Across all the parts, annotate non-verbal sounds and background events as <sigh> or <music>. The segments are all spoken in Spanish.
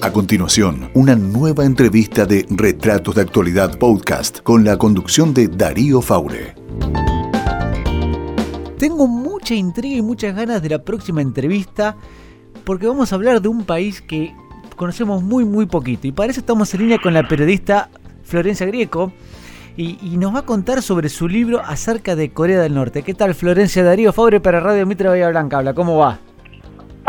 A continuación, una nueva entrevista de Retratos de Actualidad Podcast con la conducción de Darío Faure. Tengo mucha intriga y muchas ganas de la próxima entrevista porque vamos a hablar de un país que conocemos muy muy poquito y para eso estamos en línea con la periodista Florencia Grieco y, nos va a contar sobre su libro acerca de Corea del Norte. ¿Qué tal Florencia Darío Fabre para Radio Mitra Bahía Blanca? Habla, ¿cómo va?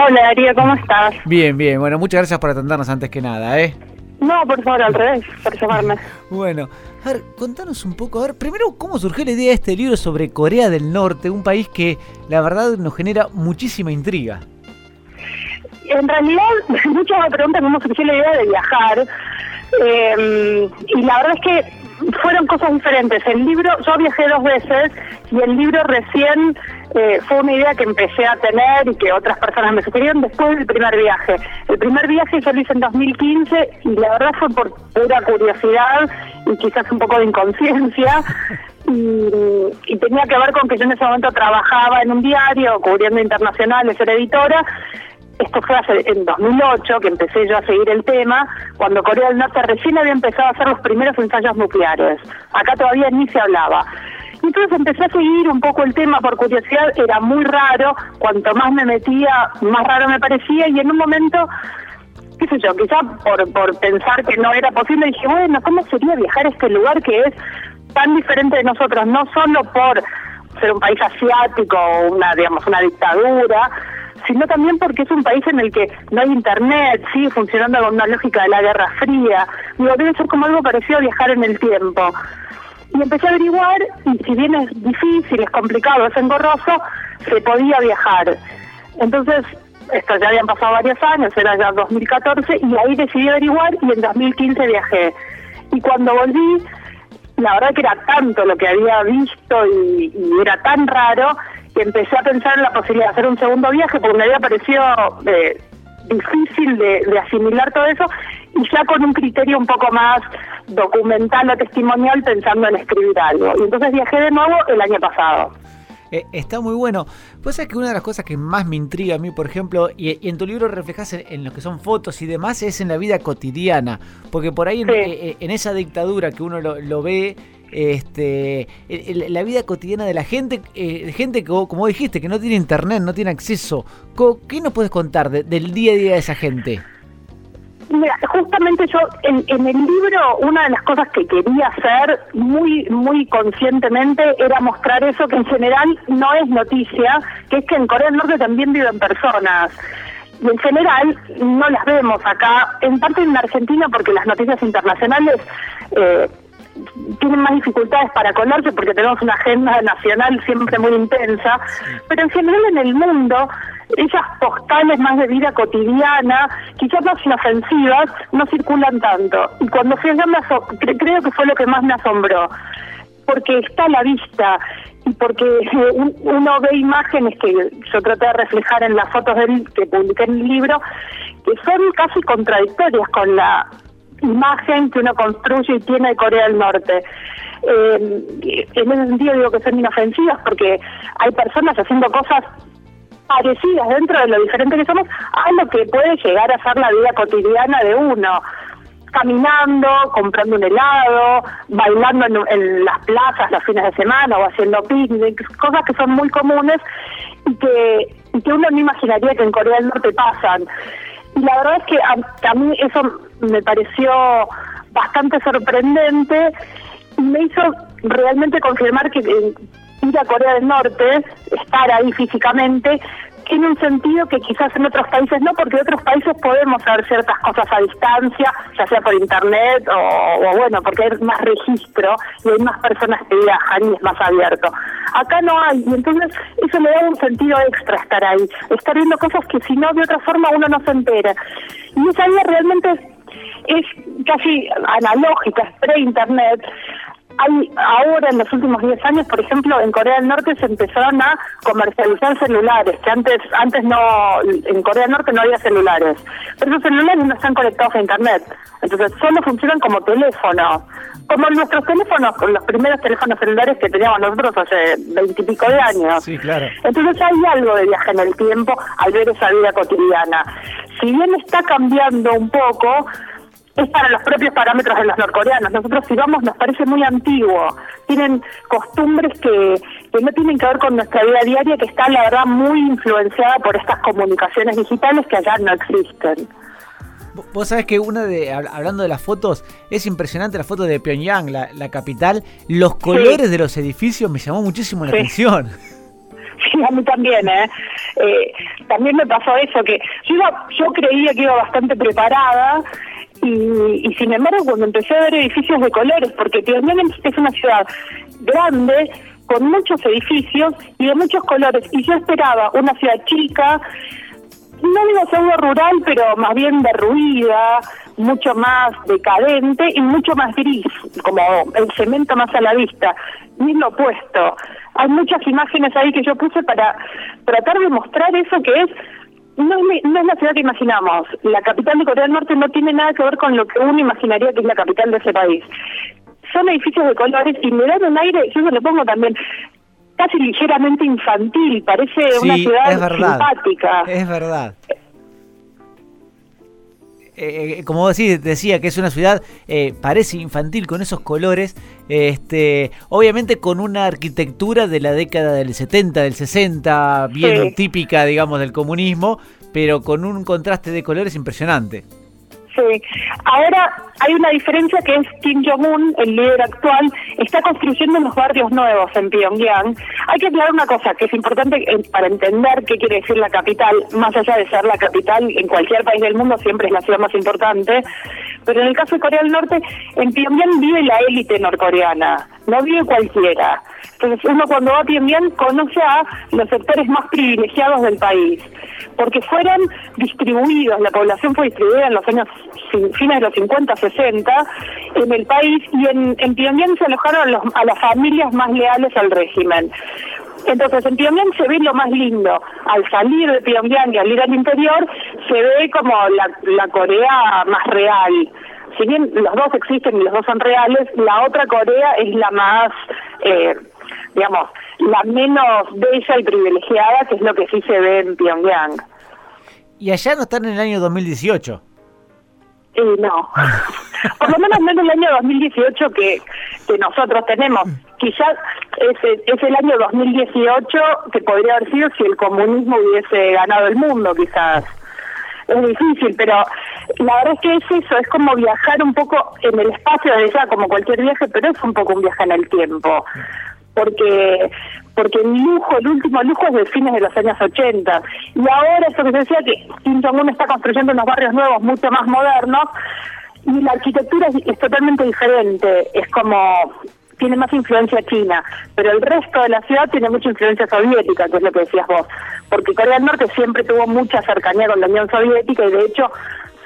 Hola Darío, ¿cómo estás? Bien, bien. Bueno, muchas gracias por atendernos antes que nada, ¿eh? No, por favor, al revés, por llamarme. <laughs> bueno, a ver, contanos un poco, a ver, primero, ¿cómo surgió la idea de este libro sobre Corea del Norte, un país que la verdad nos genera muchísima intriga? En realidad, <laughs> muchos me preguntan cómo surgió la idea de viajar. Eh, y la verdad es que fueron cosas diferentes. El libro, yo viajé dos veces y el libro recién eh, fue una idea que empecé a tener y que otras personas me sugirieron después del primer viaje. El primer viaje yo lo hice en 2015 y la verdad fue por pura curiosidad y quizás un poco de inconsciencia. Y, tenía que ver con que yo en ese momento trabajaba en un diario cubriendo internacionales, era editora, esto fue hace, en 2008 que empecé yo a seguir el tema, cuando Corea del Norte recién había empezado a hacer los primeros ensayos nucleares. Acá todavía ni se hablaba. Y entonces empecé a seguir un poco el tema por curiosidad, era muy raro, cuanto más me metía, más raro me parecía, y en un momento, qué sé yo, quizá por, por pensar que no era posible, dije, bueno, ¿cómo sería viajar a este lugar que es tan diferente de nosotros, no solo por ser un país asiático o una, digamos, una dictadura, sino también porque es un país en el que no hay internet, sigue funcionando con una lógica de la Guerra Fría. Digo, debe ser como algo parecido a viajar en el tiempo. Y empecé a averiguar, y si bien es difícil, es complicado, es engorroso, se podía viajar. Entonces, esto ya habían pasado varios años, era ya 2014, y ahí decidí averiguar y en 2015 viajé. Y cuando volví, la verdad que era tanto lo que había visto y, era tan raro empecé a pensar en la posibilidad de hacer un segundo viaje porque me había parecido eh, difícil de, asimilar todo eso y ya con un criterio un poco más documental o testimonial pensando en escribir algo. Y entonces viajé de nuevo el año pasado. Eh, está muy bueno. Pues es que una de las cosas que más me intriga a mí, por ejemplo, y, en tu libro reflejas en, lo que son fotos y demás, es en la vida cotidiana. Porque por ahí en, eh, esa dictadura que uno lo, lo ve este, la vida cotidiana de la gente, eh, gente que, como dijiste, que no tiene internet, no tiene acceso. ¿Qué nos puedes contar del día a día de esa gente? Mira, justamente yo en, el libro una de las cosas que quería hacer muy muy conscientemente era mostrar eso que en general no es noticia, que es que en Corea del Norte también viven personas. Y en general no las vemos acá, en parte en Argentina porque las noticias internacionales eh, tienen más dificultades para colarse porque tenemos una agenda nacional siempre muy intensa, pero en general en el mundo esas postales más de vida cotidiana, quizás más inofensivas, no circulan tanto. Y cuando fui allá me creo que fue lo que más me asombró, porque está a la vista y porque uno ve imágenes que yo traté de reflejar en las fotos del, que publiqué en el libro, que son casi contradictorias con la imagen que uno construye y tiene de Corea del Norte. Eh, en ese sentido digo que son inofensivas porque hay personas haciendo cosas parecidas dentro de lo diferente que somos a lo que puede llegar a ser la vida cotidiana de uno caminando, comprando un helado, bailando en, las plazas los fines de semana o haciendo picnics, cosas que son muy comunes y que uno no imaginaría que en Corea del Norte pasan. Y la verdad es que a, mí eso me pareció bastante sorprendente y me hizo realmente confirmar que ir a Corea del Norte, estar ahí físicamente, tiene un sentido que quizás en otros países no, porque en otros países podemos hacer ciertas cosas a distancia, ya sea por internet o, bueno, porque hay más registro y hay más personas que viajan y es más abierto. Acá no hay, y entonces eso le da un sentido extra estar ahí, estar viendo cosas que si no de otra forma uno no se entera. Y esa vida realmente es casi analógica, es pre-internet, hay ahora en los últimos 10 años, por ejemplo, en Corea del Norte se empezaron a comercializar celulares, que antes antes no en Corea del Norte no había celulares. Pero esos celulares no están conectados a internet. Entonces, solo funcionan como teléfono. Como nuestros teléfonos, los primeros teléfonos celulares que teníamos nosotros hace veintipico de años. Sí, claro. Entonces hay algo de viaje en el tiempo al ver esa vida cotidiana. si bien está cambiando un poco, es para los propios parámetros de los norcoreanos. Nosotros si vamos nos parece muy antiguo. Tienen costumbres que, que no tienen que ver con nuestra vida diaria, que está la verdad muy influenciada por estas comunicaciones digitales que allá no existen. Vos sabés que una de, hablando de las fotos, es impresionante la foto de Pyongyang, la, capital. Los colores de los edificios me llamó muchísimo la atención. <laughs> <laughs> Sí, a mí también, ¿eh? ¿eh? También me pasó eso, que yo, yo creía que iba bastante preparada y, sin embargo cuando empecé a ver edificios de colores, porque Pyongyang es una ciudad grande, con muchos edificios y de muchos colores, y yo esperaba una ciudad chica, no digo pseudo rural, pero más bien derruida, mucho más decadente y mucho más gris, como el cemento más a la vista. Ni lo opuesto. Hay muchas imágenes ahí que yo puse para tratar de mostrar eso que es no, no es la ciudad que imaginamos. La capital de Corea del Norte no tiene nada que ver con lo que uno imaginaría que es la capital de ese país. Son edificios de colores y me dan un aire, yo se lo pongo también, casi ligeramente infantil, parece una ciudad simpática. Es verdad. Eh, eh, como vos decís, decía que es una ciudad, eh, parece infantil con esos colores, este, obviamente con una arquitectura de la década del 70, del 60, bien típica, digamos, del comunismo, pero con un contraste de colores impresionante. Sí. Ahora hay una diferencia que es Kim Jong-un, el líder actual, está construyendo unos barrios nuevos en Pyongyang. Hay que aclarar una cosa que es importante para entender qué quiere decir la capital, más allá de ser la capital en cualquier país del mundo, siempre es la ciudad más importante. Pero en el caso de Corea del Norte, en Pyongyang vive la élite norcoreana, no vive cualquiera. Entonces uno cuando va a Pyongyang conoce a los sectores más privilegiados del país porque fueron distribuidos, la población fue distribuida en los años fines de los 50, 60 en el país y en, en Pyongyang se alojaron a, las familias más leales al régimen. Entonces, en Pyongyang se ve lo más lindo. Al salir de Pyongyang y al ir al interior, se ve como la, la Corea más real. Si bien los dos existen y los dos son reales, la otra Corea es la más, eh, digamos, la menos bella y privilegiada, que es lo que sí se ve en Pyongyang. ¿Y allá no están en el año 2018? No. <laughs> Por lo menos no en el año 2018 que, que nosotros tenemos. Quizás es, es el año 2018 que podría haber sido si el comunismo hubiese ganado el mundo, quizás. Es difícil, pero la verdad es que es eso, es como viajar un poco en el espacio de ya, como cualquier viaje, pero es un poco un viaje en el tiempo porque porque el lujo, el último lujo es de fines de los años 80. Y ahora eso que se decía que Kim Jong-un está construyendo unos barrios nuevos mucho más modernos y la arquitectura es, totalmente diferente, es como tiene más influencia china, pero el resto de la ciudad tiene mucha influencia soviética, que es lo que decías vos, porque Corea del Norte siempre tuvo mucha cercanía con la Unión Soviética y de hecho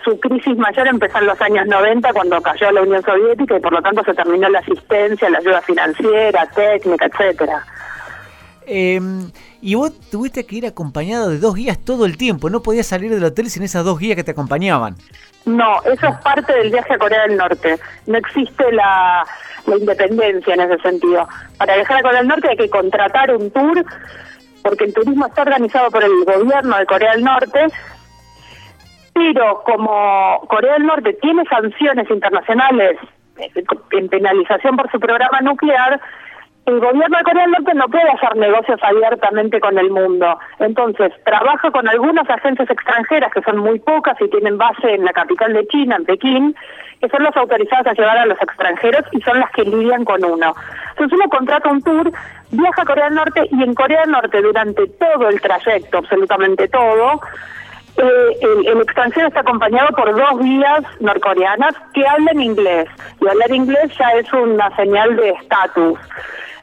su crisis mayor empezó en los años 90 cuando cayó la Unión Soviética y por lo tanto se terminó la asistencia, la ayuda financiera, técnica, etcétera. Em, y vos tuviste que ir acompañado de dos guías todo el tiempo, no podías salir del hotel sin esas dos guías que te acompañaban. No, eso es parte del viaje a Corea del Norte. No existe la, la independencia en ese sentido. Para viajar a Corea del Norte hay que contratar un tour, porque el turismo está organizado por el gobierno de Corea del Norte, pero como Corea del Norte tiene sanciones internacionales eh, en penalización por su programa nuclear, el gobierno de Corea del Norte no puede hacer negocios abiertamente con el mundo. Entonces, trabaja con algunas agencias extranjeras, que son muy pocas y tienen base en la capital de China, en Pekín, que son las autorizadas a llevar a los extranjeros y son las que lidian con uno. Entonces uno contrata un tour, viaja a Corea del Norte y en Corea del Norte durante todo el trayecto, absolutamente todo, eh, el, el, extranjero está acompañado por dos guías norcoreanas que hablan inglés. Y hablar inglés ya es una señal de estatus.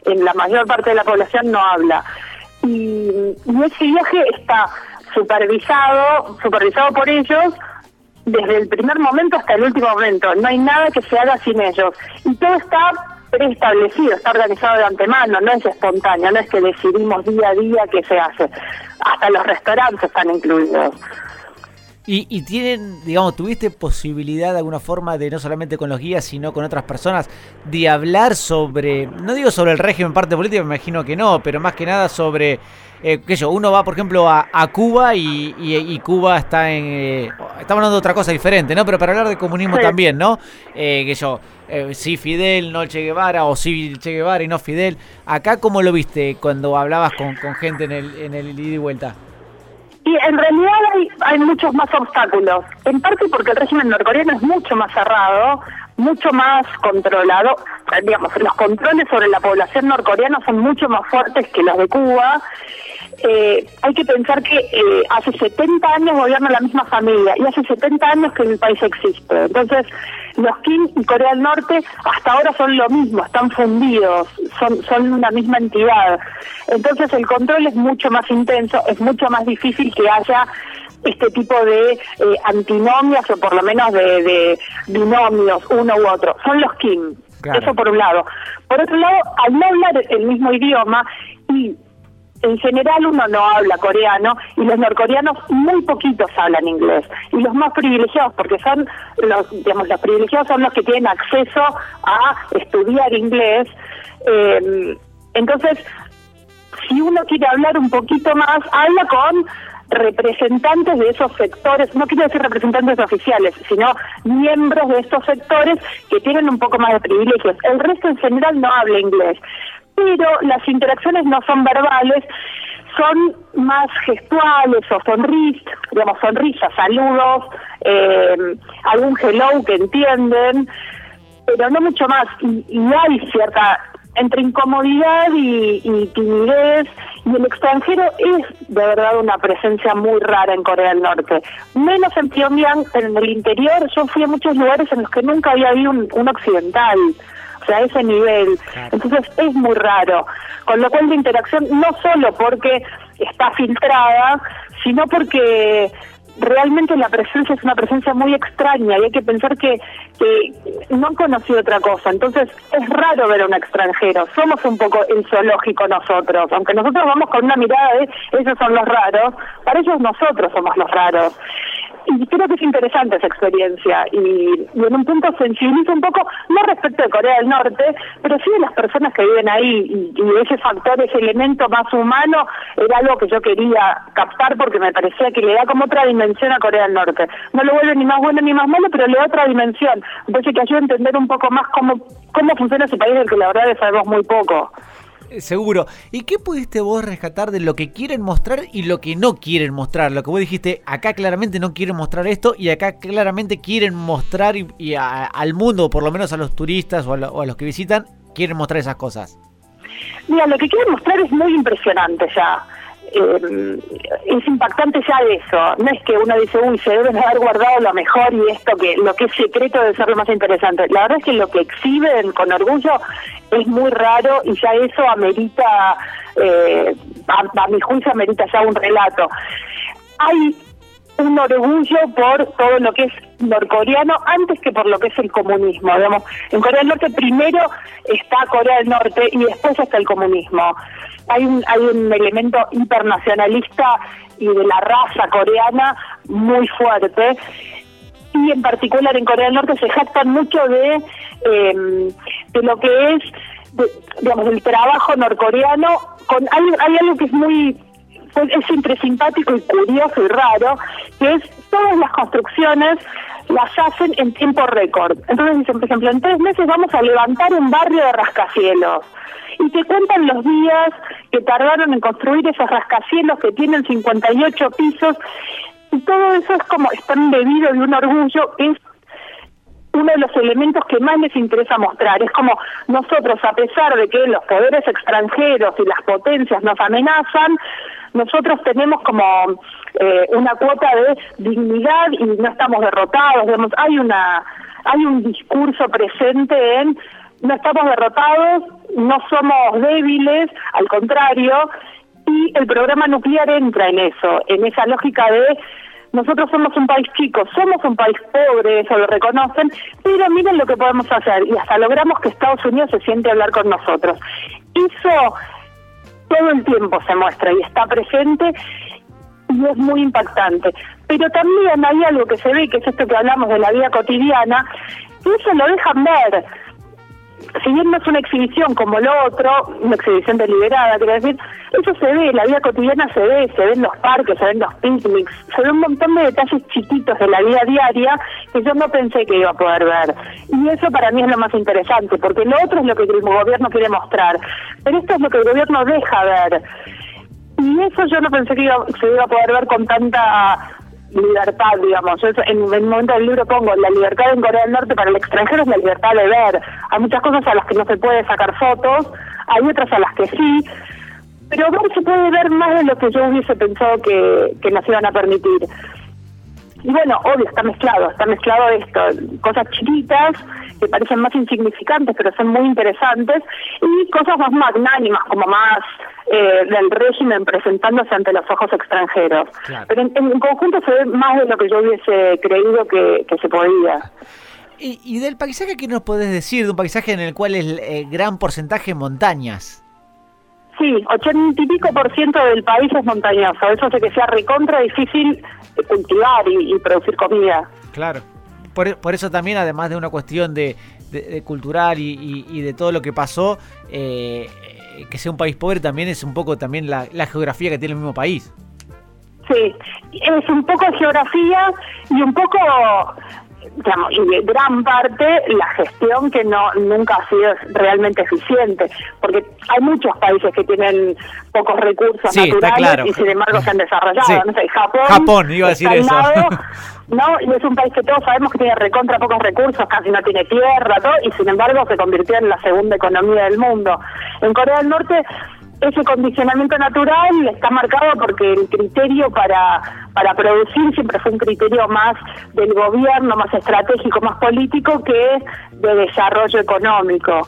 En la mayor parte de la población no habla. Y, y ese viaje está supervisado, supervisado por ellos desde el primer momento hasta el último momento. No hay nada que se haga sin ellos. Y todo está preestablecido, está organizado de antemano, no es espontáneo, no es que decidimos día a día qué se hace. Hasta los restaurantes están incluidos. Y, tienen, digamos, ¿tuviste posibilidad de alguna forma de no solamente con los guías, sino con otras personas, de hablar sobre, no digo sobre el régimen parte política, me imagino que no, pero más que nada sobre, eh, qué yo, uno va, por ejemplo, a, Cuba y, Cuba está en, eh, estamos hablando de otra cosa diferente, ¿no? Pero para hablar de comunismo también, ¿no? Eh, que yo, eh, sí Fidel, no Che Guevara, o sí Che Guevara y no Fidel. Acá, ¿cómo lo viste cuando hablabas con, con gente en el, en el ida y vuelta? Y en realidad hay, muchos más obstáculos, en parte porque el régimen norcoreano es mucho más cerrado, mucho más controlado, digamos, los controles sobre la población norcoreana son mucho más fuertes que los de Cuba. Eh, hay que pensar que eh, hace 70 años gobierna la misma familia y hace 70 años que el país existe. Entonces, los Kim y Corea del Norte hasta ahora son lo mismo, están fundidos, son, son una misma entidad. Entonces el control es mucho más intenso, es mucho más difícil que haya este tipo de eh, antinomias o por lo menos de, binomios, uno u otro. Son los Kim. Eso por un lado. Por otro lado, al no hablar el mismo idioma y en general uno no habla coreano y los norcoreanos muy poquitos hablan inglés. Y los más privilegiados porque son los digamos los privilegiados son los que tienen acceso a estudiar inglés. Eh, entonces si uno quiere hablar un poquito más habla con representantes de esos sectores, no quiero decir representantes oficiales, sino miembros de estos sectores que tienen un poco más de privilegios. El resto en general no habla inglés pero las interacciones no son verbales, son más gestuales o sonrisas, digamos, sonrisas, saludos, eh, algún hello que entienden, pero no mucho más. Y, hay cierta, entre incomodidad y, timidez, y el extranjero es de verdad una presencia muy rara en Corea del Norte. Menos en Pyongyang, en el interior, yo fui a muchos lugares en los que nunca había habido un occidental o sea, a ese nivel. Entonces es muy raro. Con lo cual la interacción, no solo porque está filtrada, sino porque realmente la presencia es una presencia muy extraña y hay que pensar que, que no han conocido otra cosa. Entonces es raro ver a un extranjero. Somos un poco el zoológico nosotros. Aunque nosotros vamos con una mirada de esos son los raros, para ellos nosotros somos los raros y creo que es interesante esa experiencia y, en un punto sensibiliza un poco, no respecto de Corea del Norte, pero sí de las personas que viven ahí y, ese factor, ese elemento más humano era algo que yo quería captar porque me parecía que le da como otra dimensión a Corea del Norte. No lo vuelve ni más bueno ni más malo, pero le da otra dimensión. Entonces que ayuda a entender un poco más cómo, cómo funciona ese país del que la verdad sabemos muy poco. Seguro. ¿Y qué pudiste vos rescatar de lo que quieren mostrar y lo que no quieren mostrar? Lo que vos dijiste, acá claramente no quieren mostrar esto y acá claramente quieren mostrar y, al mundo, o por lo menos a los turistas o a, los que visitan, quieren mostrar esas cosas. Mira, lo que quieren mostrar es muy impresionante ya. Eh, es impactante ya eso. No es que uno dice, uy, se deben haber guardado lo mejor y esto que lo que es secreto debe ser lo más interesante. La verdad es que lo que exhiben con orgullo es muy raro y ya eso amerita, eh, a, mi juicio, amerita ya un relato. Hay un orgullo por todo lo que es norcoreano antes que por lo que es el comunismo. Digamos, en Corea del Norte primero está Corea del Norte y después está el comunismo. Hay un, hay un elemento internacionalista y de la raza coreana muy fuerte y en particular en Corea del Norte se jactan mucho de, em, de lo que es, digamos, el trabajo norcoreano. Con, hay, hay algo que es muy, pues, es siempre simpático y curioso y raro, que es todas las construcciones las hacen en tiempo récord. Entonces dicen, por ejemplo, en tres meses vamos a levantar un barrio de rascacielos. Y te cuentan los días que tardaron en construir esos rascacielos que tienen 58 pisos y todo eso es como, están debido de un orgullo, es uno de los elementos que más les interesa mostrar. Es como nosotros, a pesar de que los poderes extranjeros y las potencias nos amenazan, nosotros tenemos como eh, una cuota de dignidad y no estamos derrotados. Digamos, hay una hay un discurso presente en no estamos derrotados, no somos débiles, al contrario, y el programa nuclear entra en eso, en esa lógica de nosotros somos un país chico, somos un país pobre, eso lo reconocen, pero miren lo que podemos hacer y hasta logramos que Estados Unidos se siente a hablar con nosotros. Eso todo el tiempo se muestra y está presente y es muy impactante. pero también hay algo que se ve, que es esto que hablamos de la vida cotidiana, y eso lo dejan ver si bien no es una exhibición como lo otro, una exhibición deliberada, quiero decir, eso se ve, la vida cotidiana se ve, se ven los parques, se ven los picnics, se ve un montón de detalles chiquitos de la vida diaria que yo no pensé que iba a poder ver. Y eso para mí es lo más interesante, porque lo otro es lo que el gobierno quiere mostrar, pero esto es lo que el gobierno deja ver. Y eso yo no pensé que se iba a poder ver con tanta libertad, digamos. en, el momento del libro pongo la libertad en Corea del Norte para el extranjero es la libertad de ver. Hay muchas cosas a las que no se puede sacar fotos, hay otras a las que sí, pero ver se puede ver más de lo que yo hubiese pensado que, que nos iban a permitir. Y bueno, obvio, está mezclado, está mezclado esto, cosas chiquitas que parecen más insignificantes, pero son muy interesantes, y cosas más magnánimas, como más eh, del régimen presentándose ante los ojos extranjeros. Pero en, conjunto se ve más de lo que yo hubiese creído que, se podía. Y, del paisaje, ¿qué nos podés decir? De un paisaje en el cual es eh, gran porcentaje montañas. Sí, ochenta y pico por ciento del país es montañoso. Eso hace que sea recontra difícil cultivar y, producir comida. Claro. Por, por, eso también, además de una cuestión de, cultural y, de todo lo que pasó, eh, que sea un país pobre también es un poco también la, geografía que tiene el mismo país. Sí, es un poco geografía y un poco digamos, y de gran parte la gestión que no nunca ha sido realmente eficiente, porque hay muchos países que tienen pocos recursos naturales y sin embargo se han desarrollado, no sé, Japón, Japón iba a decir eso. <laughs> ¿no? Y es un país que todos sabemos que tiene recontra pocos recursos, casi no tiene tierra, todo, y sin embargo se convirtió en la segunda economía del mundo. En Corea del Norte ese condicionamiento natural está marcado porque el criterio para, para producir siempre fue un criterio más del gobierno, más estratégico, más político que de desarrollo económico.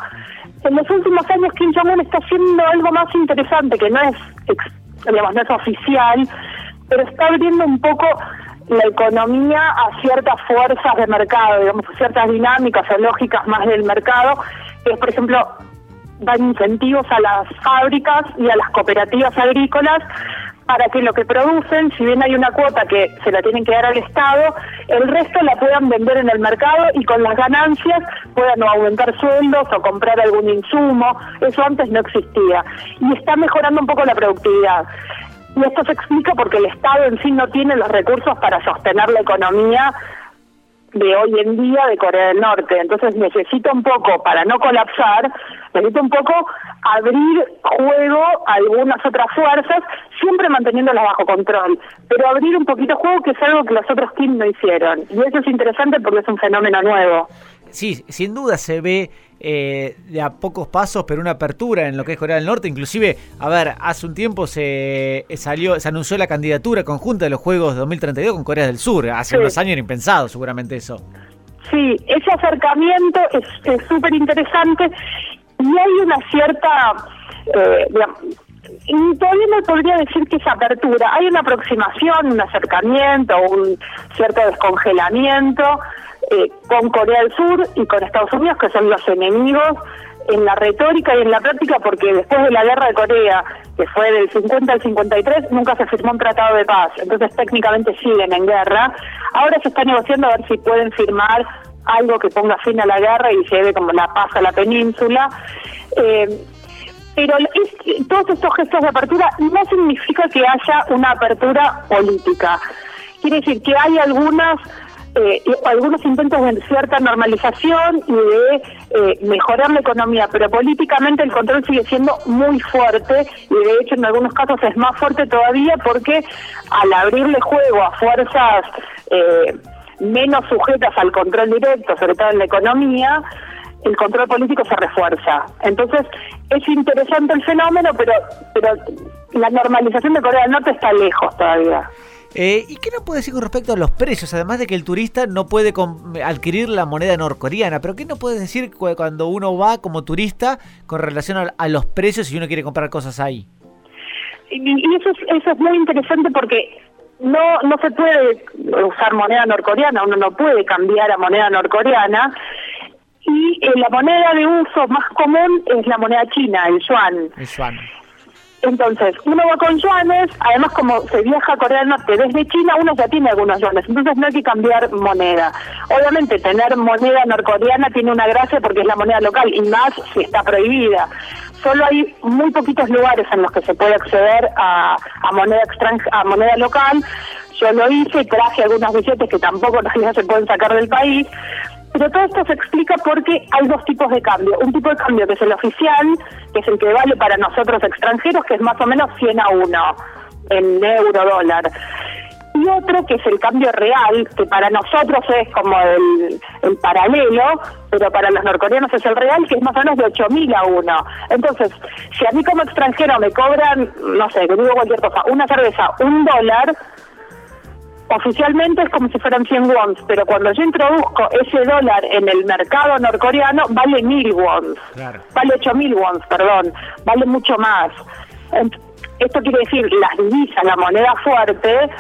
En los últimos años Kim Jong-un está haciendo algo más interesante, que no es, digamos, no es oficial, pero está abriendo un poco la economía a ciertas fuerzas de mercado, digamos, ciertas dinámicas o lógicas más del mercado, que es, por ejemplo, dan incentivos a las fábricas y a las cooperativas agrícolas para que lo que producen, si bien hay una cuota que se la tienen que dar al Estado, el resto la puedan vender en el mercado y con las ganancias puedan aumentar sueldos o comprar algún insumo. Eso antes no existía. Y está mejorando un poco la productividad. Y esto se explica porque el Estado en sí no tiene los recursos para sostener la economía de hoy en día de Corea del Norte. Entonces necesita un poco, para no colapsar, necesita un poco abrir juego a algunas otras fuerzas, siempre manteniéndolas bajo control, pero abrir un poquito juego que es algo que los otros teams no hicieron. Y eso es interesante porque es un fenómeno nuevo. Sí, sin duda se ve eh, de a pocos pasos, pero una apertura en lo que es Corea del Norte. Inclusive, a ver, hace un tiempo se salió, se anunció la candidatura conjunta de los Juegos 2032 con Corea del Sur. Hace unos años era impensado, seguramente eso. Sí, ese acercamiento es súper interesante y hay una cierta, eh, todavía no podría decir que es apertura, hay una aproximación, un acercamiento, un cierto descongelamiento eh, con Corea del Sur y con Estados Unidos, que son los enemigos en la retórica y en la práctica, porque después de la guerra de Corea, que fue del 50 al 53, nunca se firmó un tratado de paz, entonces técnicamente siguen en guerra. Ahora se está negociando a ver si pueden firmar algo que ponga fin a la guerra y lleve como la paz a la península. Eh, pero todos estos gestos de apertura no significa que haya una apertura política. Quiere decir que hay algunas eh, algunos intentos de cierta normalización y de eh, mejorar la economía, pero políticamente el control sigue siendo muy fuerte y de hecho en algunos casos es más fuerte todavía porque al abrirle juego a fuerzas eh, menos sujetas al control directo, sobre todo en la economía, el control político se refuerza. Entonces, es interesante el fenómeno, pero, pero la normalización de Corea del Norte está lejos todavía. Eh, ¿Y qué no puede decir con respecto a los precios? Además de que el turista no puede adquirir la moneda norcoreana, pero ¿qué no puedes decir cuando uno va como turista con relación a, los precios si uno quiere comprar cosas ahí? Y eso es, eso es muy interesante porque no no se puede usar moneda norcoreana, uno no puede cambiar a moneda norcoreana. Y eh, la moneda de uso más común es la moneda china, el yuan. El yuan. Entonces, uno va con yuanes, además como se viaja a Corea del Norte desde China, uno ya tiene algunos yuanes, entonces no hay que cambiar moneda. Obviamente tener moneda norcoreana tiene una gracia porque es la moneda local y más si está prohibida. Solo hay muy poquitos lugares en los que se puede acceder a, moneda a moneda local. Yo lo hice, traje algunos billetes que tampoco <laughs> en se pueden sacar del país, pero todo esto se explica porque hay dos tipos de cambio. Un tipo de cambio que es el oficial, que es el que vale para nosotros extranjeros, que es más o menos 100 a 1 en euro dólar. Y otro que es el cambio real, que para nosotros es como el, paralelo, pero para los norcoreanos es el real, que es más o menos de 8.000 a 1. Entonces, si a mí como extranjero me cobran, no sé, que digo cualquier cosa, una cerveza, un dólar, oficialmente es como si fueran 100 wons, pero cuando yo introduzco ese dólar en el mercado norcoreano, vale 1000 wons. Vale 8000 wons, perdón. Vale mucho más. Esto quiere decir, las divisas, la moneda fuerte,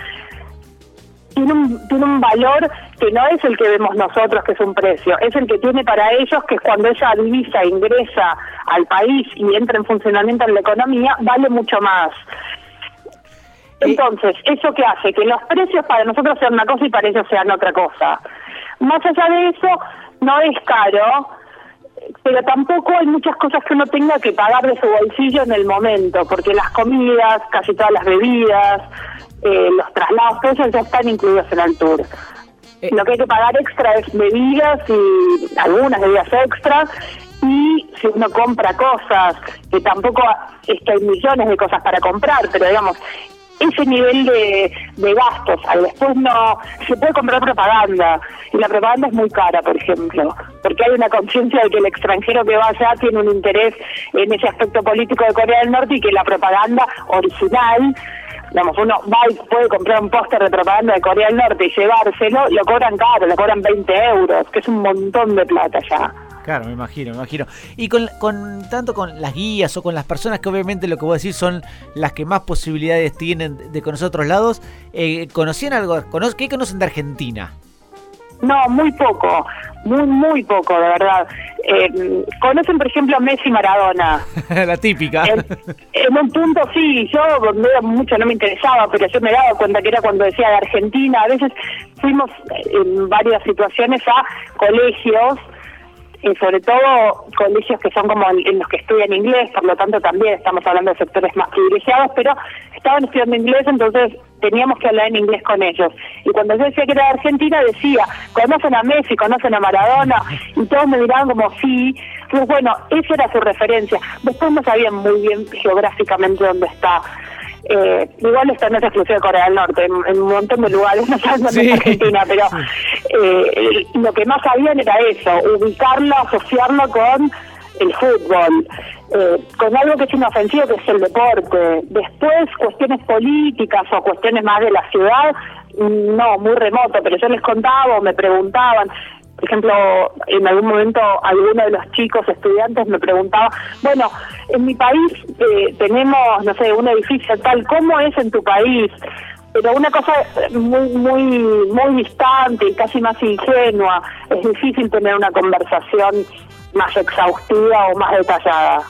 tiene un, tiene un valor que no es el que vemos nosotros, que es un precio, es el que tiene para ellos, que es cuando esa divisa ingresa al país y entra en funcionamiento en la economía, vale mucho más. Entonces, ¿eso qué hace? Que los precios para nosotros sean una cosa y para ellos sean otra cosa. Más allá de eso, no es caro, pero tampoco hay muchas cosas que uno tenga que pagar de su bolsillo en el momento, porque las comidas, casi todas las bebidas, eh, los traslados, todo eso ya están incluidos en el tour. Eh. Lo que hay que pagar extra es bebidas y algunas bebidas extra y si uno compra cosas, que tampoco es que hay millones de cosas para comprar, pero digamos, ese nivel de, de gastos. Después no se puede comprar propaganda y la propaganda es muy cara, por ejemplo, porque hay una conciencia de que el extranjero que va allá tiene un interés en ese aspecto político de Corea del Norte y que la propaganda original digamos, uno va y puede comprar un póster de propaganda de Corea del Norte y llevárselo, lo cobran caro, lo cobran 20 euros, que es un montón de plata ya. Claro, me imagino, me imagino. Y con, con tanto con las guías o con las personas que obviamente lo que voy a decir son las que más posibilidades tienen de conocer otros lados, eh, ¿conocían algo? ¿Qué conocen de Argentina? No, muy poco, muy, muy poco, de verdad. Eh, conocen, por ejemplo, a Messi Maradona. <laughs> La típica. En, un punto sí, yo mucho no me interesaba, pero yo me daba cuenta que era cuando decía de Argentina. A veces fuimos en varias situaciones a colegios y sobre todo colegios que son como en, los que estudian inglés, por lo tanto también estamos hablando de sectores más privilegiados, pero estaban estudiando inglés, entonces teníamos que hablar en inglés con ellos. Y cuando yo decía que era de Argentina, decía, conocen a Messi, conocen a Maradona, y todos me miraban como sí. Pues bueno, esa era su referencia. Después no sabían muy bien geográficamente dónde está. Eh, igual esto no es exclusivo de Corea del Norte, en, un montón de lugares, <laughs> no sabes dónde es Argentina, pero eh, lo que más sabían era eso, ubicarlo, asociarlo con el fútbol, eh, con algo que es inofensivo, que es el deporte. Después, cuestiones políticas o cuestiones más de la ciudad, no, muy remoto, pero yo les contaba o me preguntaban, por ejemplo, en algún momento alguno de los chicos estudiantes me preguntaba, bueno, en mi país eh, tenemos, no sé, un edificio tal, ¿cómo es en tu país? Pero una cosa muy, muy, muy distante y casi más ingenua, es difícil tener una conversación más exhaustiva o más detallada.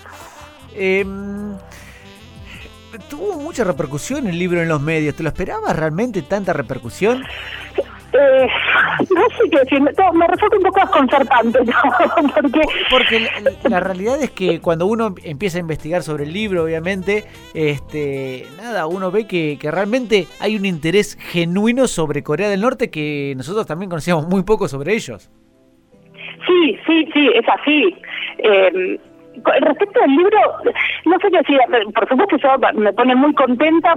Em, tuvo mucha repercusión el libro en los medios. ¿Te lo esperabas realmente tanta repercusión? Eh, no sé qué decir, me resulta un poco desconcertante, <laughs> porque... Porque la, realidad es que cuando uno empieza a investigar sobre el libro, obviamente, este, nada, uno ve que, que realmente hay un interés genuino sobre Corea del Norte que nosotros también conocíamos muy poco sobre ellos. Sí, sí, sí, es así. Eh, respecto al libro, no sé qué decir, por supuesto yo me pone muy contenta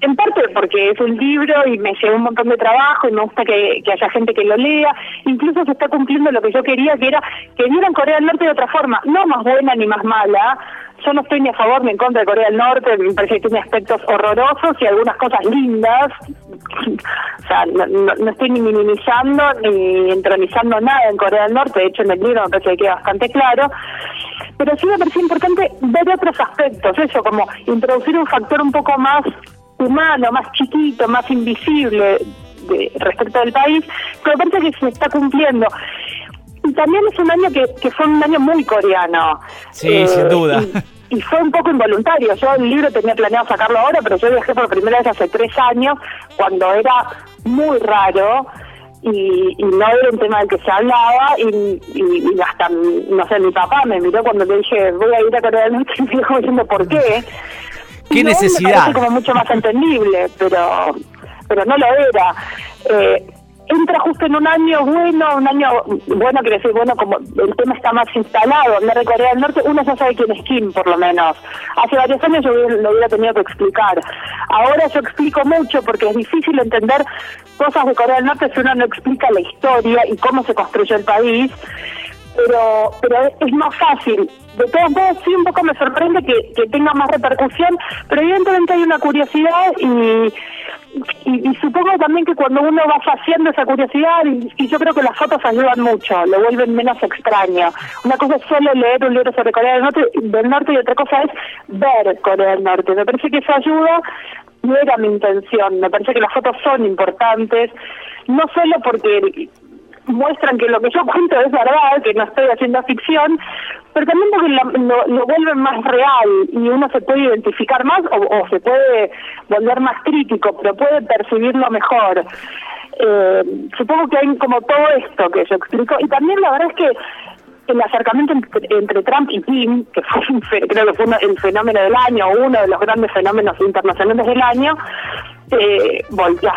en parte porque es un libro y me lleva un montón de trabajo y me gusta que, haya gente que lo lea. Incluso se está cumpliendo lo que yo quería, que era que vieran Corea del Norte de otra forma, no más buena ni más mala. Yo no estoy ni a favor ni en contra de Corea del Norte, me parece que tiene aspectos horrorosos y algunas cosas lindas. o sea, no, estoy ni minimizando ni entronizando nada en Corea del Norte, de hecho en el libro me parece que queda bastante claro pero sí me parece importante ver otros aspectos, eso, como introducir un factor un poco más humano, más chiquito, más invisible de, respecto del país, pero parece que se está cumpliendo. Y también es un año que, que fue un año muy coreano. Sí, sin eh, duda. y fue un poco involuntario. Yo el libro tenía planeado sacarlo ahora, pero yo viajé por primera vez hace tres años, cuando era muy raro y, no era un tema del que se hablaba y, hasta, no sé, mi papá me miró cuando le dije voy a ir a Corea del Norte <laughs> y me dijo diciendo por qué. ¿Qué necesidad? como mucho más entendible, pero pero no lo era. Eh, entra justo en un año bueno, un año bueno quiere decir bueno como el tema está más instalado, me Corea del Norte, uno ya sabe quién es Kim por lo menos. Hace varios años yo lo hubiera tenido que explicar. Ahora yo explico mucho porque es difícil entender cosas de Corea del Norte si uno no explica la historia y cómo se construyó el país. Pero, pero es más fácil. De todos modos, sí, un poco me sorprende que, que tenga más repercusión, pero evidentemente hay una curiosidad y, y, supongo también que cuando uno va haciendo esa curiosidad, y, yo creo que las fotos ayudan mucho, lo vuelven menos extraño. Una cosa es solo leer un libro sobre Corea del Norte, del Norte y otra cosa es ver Corea del Norte. Me parece que eso ayuda, no era mi intención, me parece que las fotos son importantes, no solo porque muestran que lo que yo cuento es verdad, que no estoy haciendo ficción, pero también porque lo, lo, vuelven más real y uno se puede identificar más o, se puede volver más crítico, pero puede percibirlo mejor. Eh, supongo que hay como todo esto que yo explico y también la verdad es que el acercamiento entre, Trump y Kim, que fue creo que fue el fenómeno del año, uno de los grandes fenómenos internacionales del año, eh,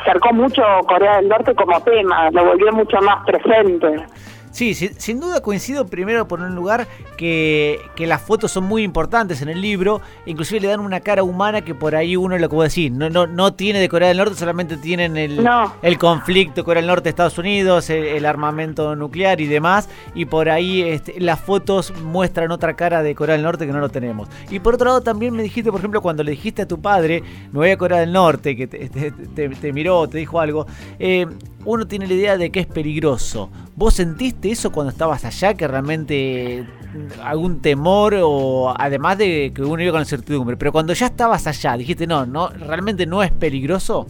acercó mucho Corea del Norte como tema, lo volvió mucho más presente. Sí, sin, duda coincido primero por un lugar que, que, las fotos son muy importantes en el libro, inclusive le dan una cara humana que por ahí uno lo que decir, no, no, no tiene de Corea del Norte, solamente tienen el, el conflicto Corea del Norte-Estados Unidos, el, armamento nuclear y demás, y por ahí este, las fotos muestran otra cara de Corea del Norte que no lo tenemos. Y por otro lado también me dijiste, por ejemplo, cuando le dijiste a tu padre, me voy a Corea del Norte, que te, te, te miró, te dijo algo, eh, uno tiene la idea de que es peligroso. ¿Vos sentiste eso cuando estabas allá? Que realmente mm, algún temor o además de que uno iba con incertidumbre, pero cuando ya estabas allá, dijiste, no, no, realmente no es peligroso.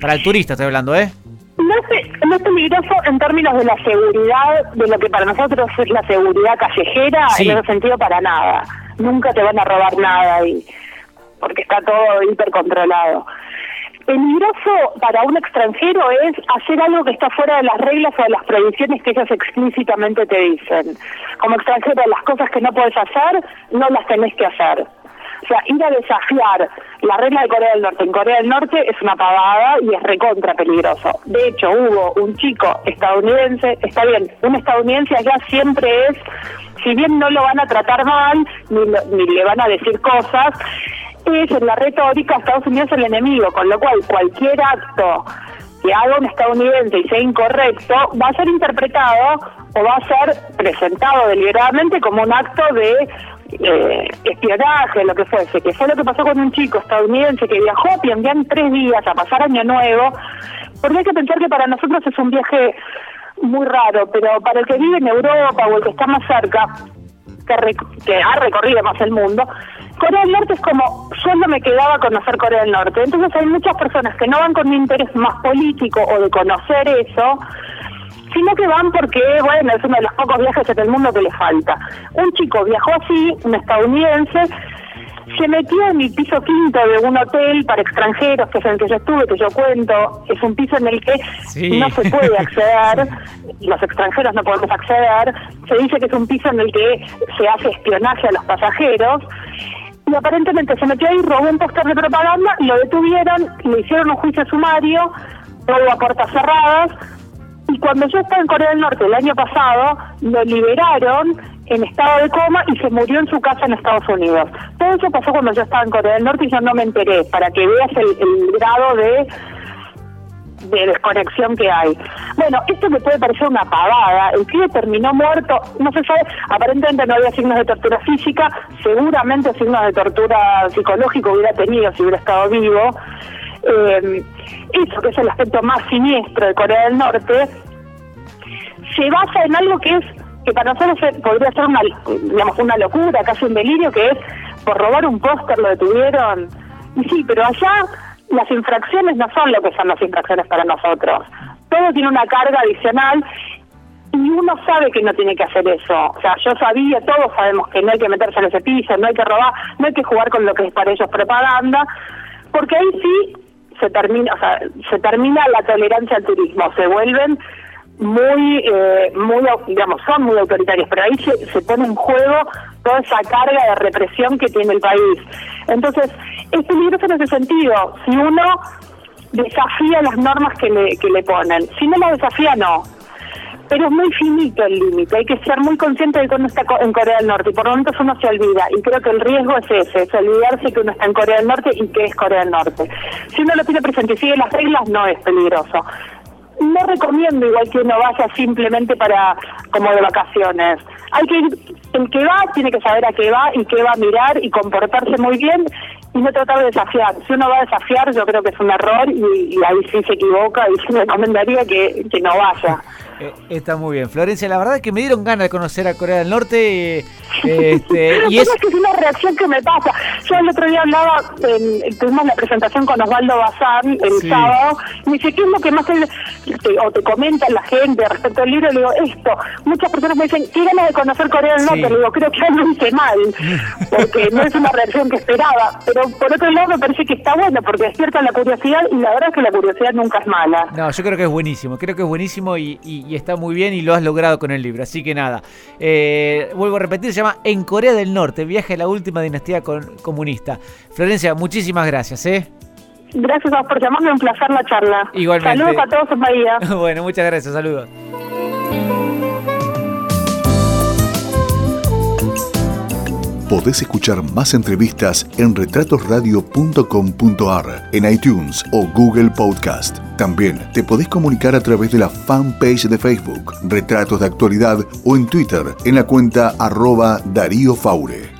Para el turista estoy hablando, ¿eh? No es, no es peligroso en términos de la seguridad, de lo que para nosotros es la seguridad callejera, en ese sentido para nada. Nunca te van a robar nada y porque está todo hipercontrolado. Peligroso para un extranjero es hacer algo que está fuera de las reglas o de las prohibiciones que ellos explícitamente te dicen. Como extranjero, las cosas que no puedes hacer, no las tenés que hacer. O sea, ir a desafiar la regla de Corea del Norte en Corea del Norte es una pavada y es recontra peligroso. De hecho, hubo un chico estadounidense, está bien, un estadounidense allá siempre es, si bien no lo van a tratar mal, ni, ni le van a decir cosas, es en la retórica Estados Unidos el enemigo, con lo cual cualquier acto que haga un estadounidense y sea incorrecto va a ser interpretado o va a ser presentado deliberadamente como un acto de eh, espionaje, lo que fuese, que fue lo que pasó con un chico estadounidense que viajó a Pyongyang tres días a pasar Año Nuevo, porque hay que pensar que para nosotros es un viaje muy raro, pero para el que vive en Europa o el que está más cerca, que, ha recorrido más el mundo, Corea del Norte es como, solo me quedaba conocer Corea del Norte. Entonces hay muchas personas que no van con un interés más político o de conocer eso, sino que van porque, bueno, es uno de los pocos viajes en el mundo que le falta. Un chico viajó así, un estadounidense, se metió en el piso quinto de un hotel para extranjeros, que es en el que yo estuve, que yo cuento, es un piso en el que no se puede <laughs> acceder, los extranjeros no podemos acceder, se dice que es un piso en el que se hace espionaje a los pasajeros, y aparentemente se metió ahí, robó un póster de propaganda, lo detuvieron, le hicieron un juicio sumario, todo a puertas cerradas, y cuando yo estaba en Corea del Norte el año pasado, lo liberaron en estado de coma y se murió en su casa en Estados Unidos. Todo eso pasó cuando yo estaba en Corea del Norte y yo no me enteré, para que veas el, grado de de desconexión que hay. Bueno, esto me puede parecer una pavada. El tío terminó muerto, no se sabe, aparentemente no había signos de tortura física, seguramente signos de tortura psicológica hubiera tenido si hubiera estado vivo. Eh, eso que es el aspecto más siniestro de Corea del Norte, se basa en algo que es que para nosotros podría ser una, digamos, una locura, casi un delirio, que es por robar un póster lo detuvieron. Y sí, pero allá las infracciones no son lo que son las infracciones para nosotros. Todo tiene una carga adicional y uno sabe que no tiene que hacer eso. O sea, yo sabía, todos sabemos que no hay que meterse en ese piso, no hay que robar, no hay que jugar con lo que es para ellos propaganda, porque ahí sí se termina, o sea, se termina la tolerancia al turismo, se vuelven muy, eh, muy, digamos, son muy autoritarios, pero ahí se, se pone en juego toda esa carga de represión que tiene el país. Entonces, es peligroso en ese sentido. Si uno desafía las normas que le, que le ponen, si no las desafía, no pero es muy finito el límite, hay que ser muy consciente de que uno está en Corea del Norte y por lo tanto uno se olvida y creo que el riesgo es ese, es olvidarse que uno está en Corea del Norte y que es Corea del Norte. Si uno lo tiene presente y sigue las reglas no es peligroso. No recomiendo igual que uno vaya simplemente para como de vacaciones. Hay que el que va tiene que saber a qué va y qué va a mirar y comportarse muy bien y no tratar de desafiar. Si uno va a desafiar, yo creo que es un error y, ahí sí se equivoca y me recomendaría que, que no vaya. Eh, está muy bien. Florencia, la verdad es que me dieron ganas de conocer a Corea del Norte. Eh, este, <laughs> y es... que es una reacción que me pasa. Yo el otro día hablaba, tuvimos la presentación con Osvaldo Bazán el sábado, y me dice, ¿qué es lo que más te, o te comenta la gente respecto al libro? Le digo, esto. Muchas personas me dicen, ¿qué ganas de conocer Corea del Norte? Le digo, creo que algo hice mal, <laughs> porque no es una reacción que esperaba. Pero por otro lado me parece que está bueno, porque despierta la curiosidad, y la verdad es que la curiosidad nunca es mala. No, yo creo que es buenísimo, creo que es buenísimo y y está muy bien y lo has logrado con el libro. Así que nada, eh, vuelvo a repetir, se llama En Corea del Norte, viaje a la última dinastía comunista. Florencia, muchísimas gracias. ¿eh? Gracias a por llamarme, un placer la charla. Igualmente. Saludos a todos en Bahía. <laughs> bueno, muchas gracias, saludos. Podés escuchar más entrevistas en retratosradio.com.ar, en iTunes o Google Podcast. También te podés comunicar a través de la fanpage de Facebook, Retratos de Actualidad, o en Twitter, en la cuenta arroba Darío Faure.